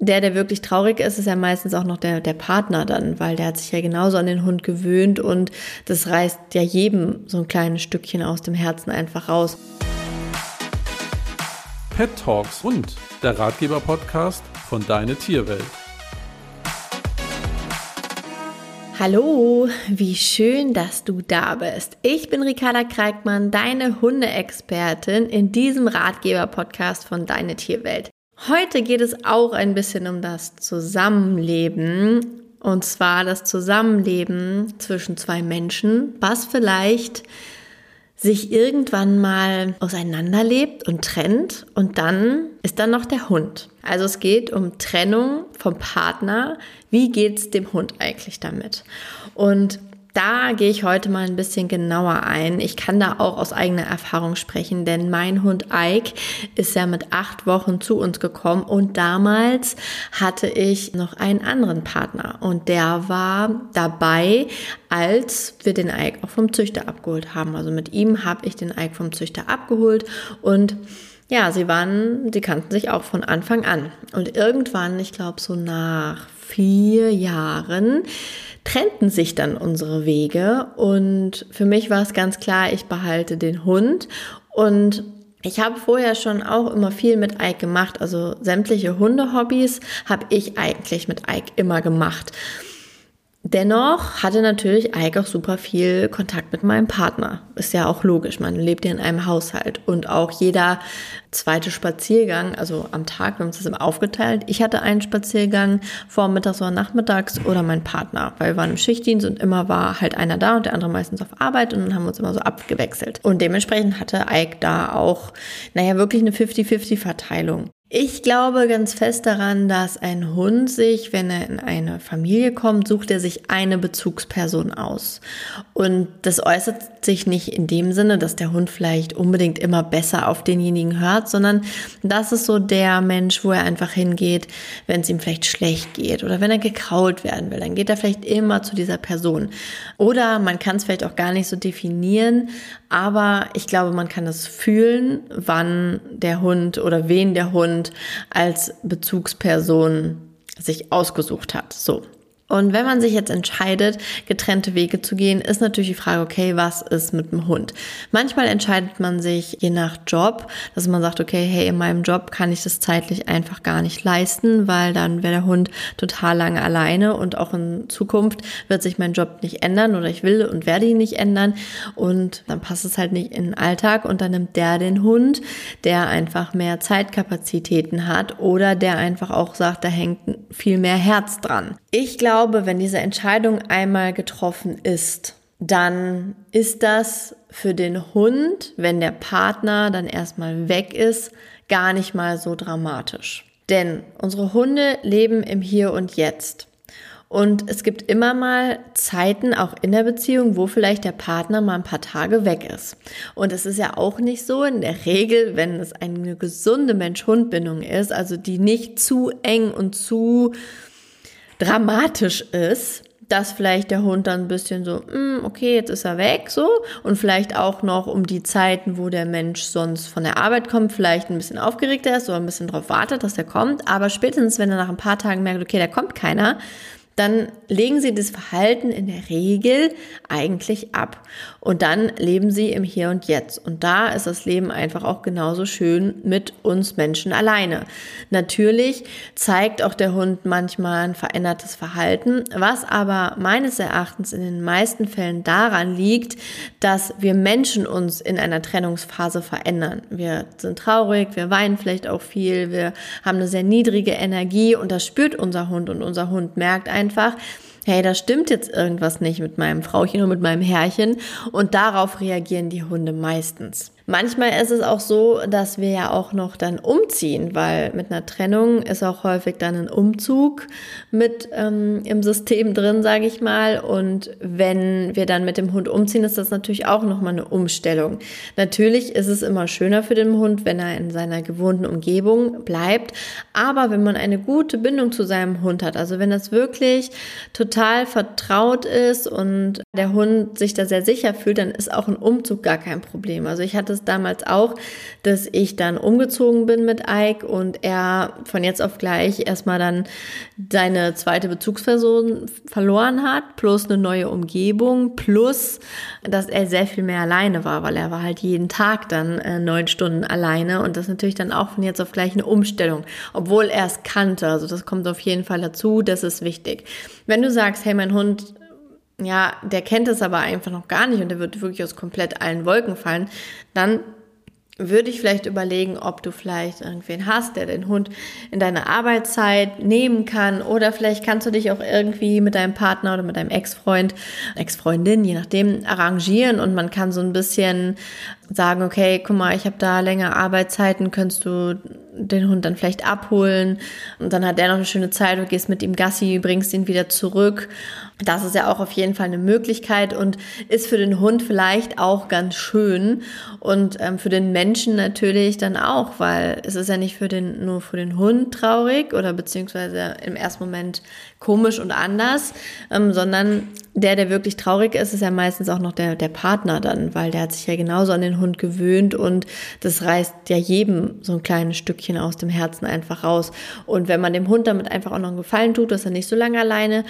der, der wirklich traurig ist, ist ja meistens auch noch der, der Partner dann, weil der hat sich ja genauso an den Hund gewöhnt und das reißt ja jedem so ein kleines Stückchen aus dem Herzen einfach raus. Pet Talks und der Ratgeber-Podcast von Deine Tierwelt. Hallo, wie schön, dass du da bist. Ich bin Ricarda Kreikmann, deine Hundeexpertin in diesem Ratgeber-Podcast von Deine Tierwelt. Heute geht es auch ein bisschen um das Zusammenleben. Und zwar das Zusammenleben zwischen zwei Menschen, was vielleicht sich irgendwann mal auseinanderlebt und trennt und dann ist dann noch der Hund. Also es geht um Trennung vom Partner. Wie geht's dem Hund eigentlich damit? Und da gehe ich heute mal ein bisschen genauer ein. Ich kann da auch aus eigener Erfahrung sprechen, denn mein Hund Ike ist ja mit acht Wochen zu uns gekommen und damals hatte ich noch einen anderen Partner und der war dabei, als wir den Ike auch vom Züchter abgeholt haben. Also mit ihm habe ich den Ike vom Züchter abgeholt und ja, sie waren, sie kannten sich auch von Anfang an. Und irgendwann, ich glaube so nach vier Jahren, trennten sich dann unsere Wege. Und für mich war es ganz klar, ich behalte den Hund. Und ich habe vorher schon auch immer viel mit Ike gemacht, also sämtliche Hundehobbys habe ich eigentlich mit Ike immer gemacht. Dennoch hatte natürlich Ike auch super viel Kontakt mit meinem Partner. Ist ja auch logisch, man lebt ja in einem Haushalt. Und auch jeder zweite Spaziergang, also am Tag, wir haben uns das immer aufgeteilt. Ich hatte einen Spaziergang vormittags oder nachmittags oder mein Partner, weil wir waren im Schichtdienst und immer war halt einer da und der andere meistens auf Arbeit und dann haben wir uns immer so abgewechselt. Und dementsprechend hatte Ike da auch, naja, wirklich eine 50-50-Verteilung. Ich glaube ganz fest daran, dass ein Hund sich, wenn er in eine Familie kommt, sucht er sich eine Bezugsperson aus. Und das äußert sich nicht in dem Sinne, dass der Hund vielleicht unbedingt immer besser auf denjenigen hört, sondern das ist so der Mensch, wo er einfach hingeht, wenn es ihm vielleicht schlecht geht oder wenn er gekrault werden will, dann geht er vielleicht immer zu dieser Person. Oder man kann es vielleicht auch gar nicht so definieren, aber ich glaube, man kann es fühlen, wann der Hund oder wen der Hund als Bezugsperson sich ausgesucht hat. So. Und wenn man sich jetzt entscheidet, getrennte Wege zu gehen, ist natürlich die Frage, okay, was ist mit dem Hund? Manchmal entscheidet man sich je nach Job, dass man sagt, okay, hey, in meinem Job kann ich das zeitlich einfach gar nicht leisten, weil dann wäre der Hund total lange alleine und auch in Zukunft wird sich mein Job nicht ändern oder ich will und werde ihn nicht ändern und dann passt es halt nicht in den Alltag und dann nimmt der den Hund, der einfach mehr Zeitkapazitäten hat oder der einfach auch sagt, da hängt viel mehr Herz dran. Ich glaube, wenn diese Entscheidung einmal getroffen ist, dann ist das für den Hund, wenn der Partner dann erstmal weg ist, gar nicht mal so dramatisch. Denn unsere Hunde leben im Hier und Jetzt. Und es gibt immer mal Zeiten, auch in der Beziehung, wo vielleicht der Partner mal ein paar Tage weg ist. Und es ist ja auch nicht so in der Regel, wenn es eine gesunde Mensch-Hund-Bindung ist, also die nicht zu eng und zu dramatisch ist, dass vielleicht der Hund dann ein bisschen so, mm, okay, jetzt ist er weg, so. Und vielleicht auch noch um die Zeiten, wo der Mensch sonst von der Arbeit kommt, vielleicht ein bisschen aufgeregter ist oder ein bisschen darauf wartet, dass er kommt. Aber spätestens, wenn er nach ein paar Tagen merkt, okay, da kommt keiner, dann legen sie das Verhalten in der Regel eigentlich ab. Und dann leben sie im Hier und Jetzt. Und da ist das Leben einfach auch genauso schön mit uns Menschen alleine. Natürlich zeigt auch der Hund manchmal ein verändertes Verhalten, was aber meines Erachtens in den meisten Fällen daran liegt, dass wir Menschen uns in einer Trennungsphase verändern. Wir sind traurig, wir weinen vielleicht auch viel, wir haben eine sehr niedrige Energie und das spürt unser Hund und unser Hund merkt einfach, hey, da stimmt jetzt irgendwas nicht mit meinem Frauchen und mit meinem Herrchen und darauf reagieren die Hunde meistens. Manchmal ist es auch so, dass wir ja auch noch dann umziehen, weil mit einer Trennung ist auch häufig dann ein Umzug mit ähm, im System drin, sage ich mal. Und wenn wir dann mit dem Hund umziehen, ist das natürlich auch nochmal eine Umstellung. Natürlich ist es immer schöner für den Hund, wenn er in seiner gewohnten Umgebung bleibt. Aber wenn man eine gute Bindung zu seinem Hund hat, also wenn das wirklich total vertraut ist und der Hund sich da sehr sicher fühlt, dann ist auch ein Umzug gar kein Problem. Also ich hatte es damals auch, dass ich dann umgezogen bin mit Ike und er von jetzt auf gleich erstmal dann seine zweite Bezugsperson verloren hat, plus eine neue Umgebung, plus dass er sehr viel mehr alleine war, weil er war halt jeden Tag dann äh, neun Stunden alleine und das natürlich dann auch von jetzt auf gleich eine Umstellung, obwohl er es kannte. Also das kommt auf jeden Fall dazu, das ist wichtig. Wenn du sagst, hey, mein Hund ja, der kennt es aber einfach noch gar nicht und der wird wirklich aus komplett allen Wolken fallen, dann würde ich vielleicht überlegen, ob du vielleicht irgendwen hast, der den Hund in deine Arbeitszeit nehmen kann. Oder vielleicht kannst du dich auch irgendwie mit deinem Partner oder mit deinem Ex-Freund, Ex-Freundin, je nachdem, arrangieren. Und man kann so ein bisschen sagen, okay, guck mal, ich habe da länger Arbeitszeiten, könntest du den Hund dann vielleicht abholen? Und dann hat er noch eine schöne Zeit, du gehst mit ihm Gassi, bringst ihn wieder zurück. Das ist ja auch auf jeden Fall eine Möglichkeit und ist für den Hund vielleicht auch ganz schön und ähm, für den Menschen natürlich dann auch, weil es ist ja nicht für den, nur für den Hund traurig oder beziehungsweise im ersten Moment komisch und anders, ähm, sondern der, der wirklich traurig ist, ist ja meistens auch noch der, der Partner dann, weil der hat sich ja genauso an den Hund gewöhnt und das reißt ja jedem so ein kleines Stückchen aus dem Herzen einfach raus. Und wenn man dem Hund damit einfach auch noch einen Gefallen tut, dass er nicht so lange alleine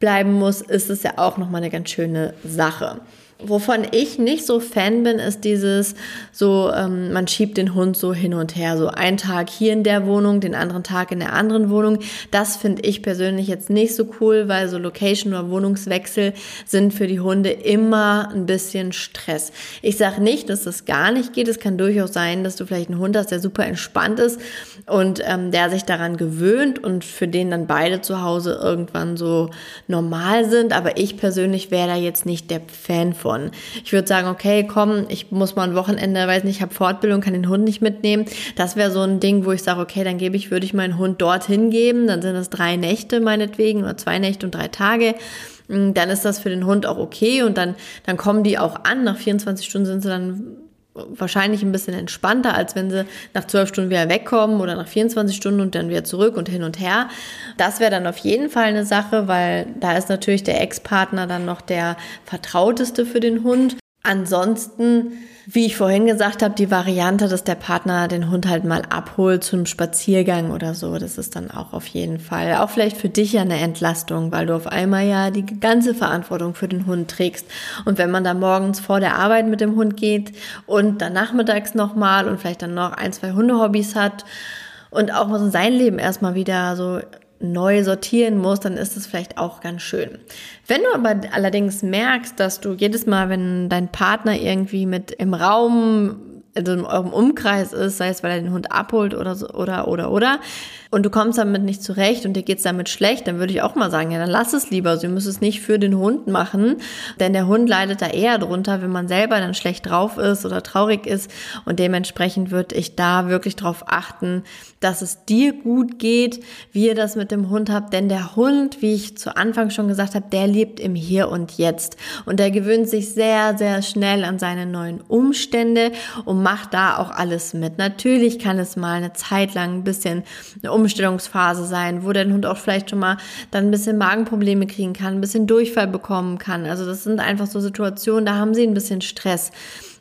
bleiben muss, ist es ja auch nochmal eine ganz schöne Sache. Wovon ich nicht so Fan bin, ist dieses so, ähm, man schiebt den Hund so hin und her, so einen Tag hier in der Wohnung, den anderen Tag in der anderen Wohnung. Das finde ich persönlich jetzt nicht so cool, weil so Location oder Wohnungswechsel sind für die Hunde immer ein bisschen Stress. Ich sage nicht, dass das gar nicht geht. Es kann durchaus sein, dass du vielleicht einen Hund hast, der super entspannt ist und ähm, der sich daran gewöhnt und für den dann beide zu Hause irgendwann so normal sind. Aber ich persönlich wäre da jetzt nicht der Fan von von. Ich würde sagen, okay, komm, ich muss mal ein Wochenende, weiß nicht, ich habe Fortbildung, kann den Hund nicht mitnehmen. Das wäre so ein Ding, wo ich sage, okay, dann gebe ich, würde ich meinen Hund dorthin geben. Dann sind das drei Nächte meinetwegen oder zwei Nächte und drei Tage mm, dann ist das für den Hund auch okay und dann, dann kommen die auch an. Nach 24 Stunden sind sie dann wahrscheinlich ein bisschen entspannter, als wenn sie nach zwölf Stunden wieder wegkommen oder nach 24 Stunden und dann wieder zurück und hin und her. Das wäre dann auf jeden Fall eine Sache, weil da ist natürlich der Ex-Partner dann noch der vertrauteste für den Hund. Ansonsten wie ich vorhin gesagt habe, die Variante, dass der Partner den Hund halt mal abholt zum Spaziergang oder so, das ist dann auch auf jeden Fall auch vielleicht für dich ja eine Entlastung, weil du auf einmal ja die ganze Verantwortung für den Hund trägst. Und wenn man da morgens vor der Arbeit mit dem Hund geht und dann nachmittags nochmal und vielleicht dann noch ein, zwei Hundehobbys hat und auch sein Leben erstmal wieder so neu sortieren muss, dann ist es vielleicht auch ganz schön. Wenn du aber allerdings merkst, dass du jedes Mal, wenn dein Partner irgendwie mit im Raum, also in eurem Umkreis ist, sei es, weil er den Hund abholt oder so, oder, oder, oder, und du kommst damit nicht zurecht und dir geht's damit schlecht, dann würde ich auch mal sagen, ja, dann lass es lieber. Sie müssen es nicht für den Hund machen, denn der Hund leidet da eher drunter, wenn man selber dann schlecht drauf ist oder traurig ist. Und dementsprechend würde ich da wirklich darauf achten, dass es dir gut geht, wie ihr das mit dem Hund habt. Denn der Hund, wie ich zu Anfang schon gesagt habe, der lebt im Hier und Jetzt. Und der gewöhnt sich sehr, sehr schnell an seine neuen Umstände und macht da auch alles mit. Natürlich kann es mal eine Zeit lang ein bisschen eine Umstellungsphase sein, wo der Hund auch vielleicht schon mal dann ein bisschen Magenprobleme kriegen kann, ein bisschen Durchfall bekommen kann. Also das sind einfach so Situationen, da haben sie ein bisschen Stress.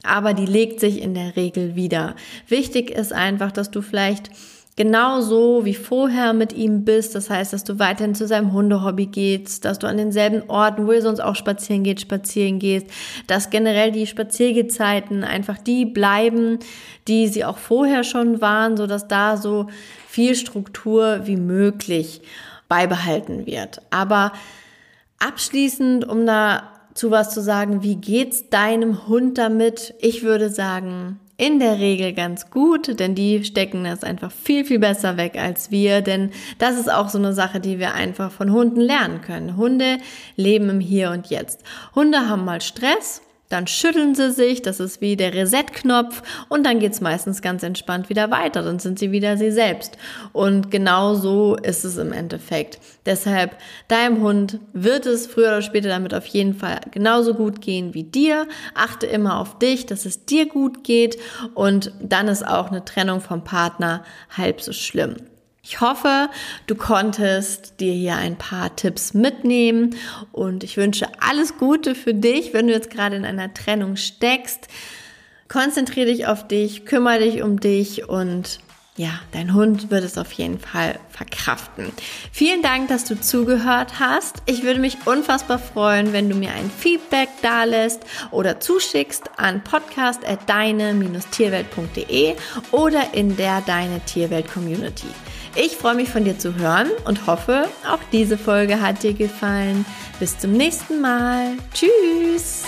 Aber die legt sich in der Regel wieder. Wichtig ist einfach, dass du vielleicht genauso wie vorher mit ihm bist. Das heißt, dass du weiterhin zu seinem Hundehobby gehst, dass du an denselben Orten, wo ihr sonst auch spazieren geht, spazieren gehst, dass generell die Spaziergezeiten einfach die bleiben, die sie auch vorher schon waren, so dass da so viel Struktur wie möglich beibehalten wird. Aber abschließend, um da zu was zu sagen, wie geht's deinem Hund damit? Ich würde sagen, in der Regel ganz gut, denn die stecken das einfach viel, viel besser weg als wir, denn das ist auch so eine Sache, die wir einfach von Hunden lernen können. Hunde leben im Hier und Jetzt. Hunde haben mal Stress dann schütteln sie sich, das ist wie der Reset-Knopf und dann geht's meistens ganz entspannt wieder weiter, dann sind sie wieder sie selbst. Und genau so ist es im Endeffekt. Deshalb, deinem Hund wird es früher oder später damit auf jeden Fall genauso gut gehen wie dir. Achte immer auf dich, dass es dir gut geht und dann ist auch eine Trennung vom Partner halb so schlimm. Ich hoffe, du konntest dir hier ein paar Tipps mitnehmen und ich wünsche alles Gute für dich, wenn du jetzt gerade in einer Trennung steckst. Konzentriere dich auf dich, kümmere dich um dich und ja, dein Hund wird es auf jeden Fall verkraften. Vielen Dank, dass du zugehört hast. Ich würde mich unfassbar freuen, wenn du mir ein Feedback dalässt oder zuschickst an podcast.deine-tierwelt.de oder in der Deine Tierwelt Community. Ich freue mich von dir zu hören und hoffe, auch diese Folge hat dir gefallen. Bis zum nächsten Mal. Tschüss.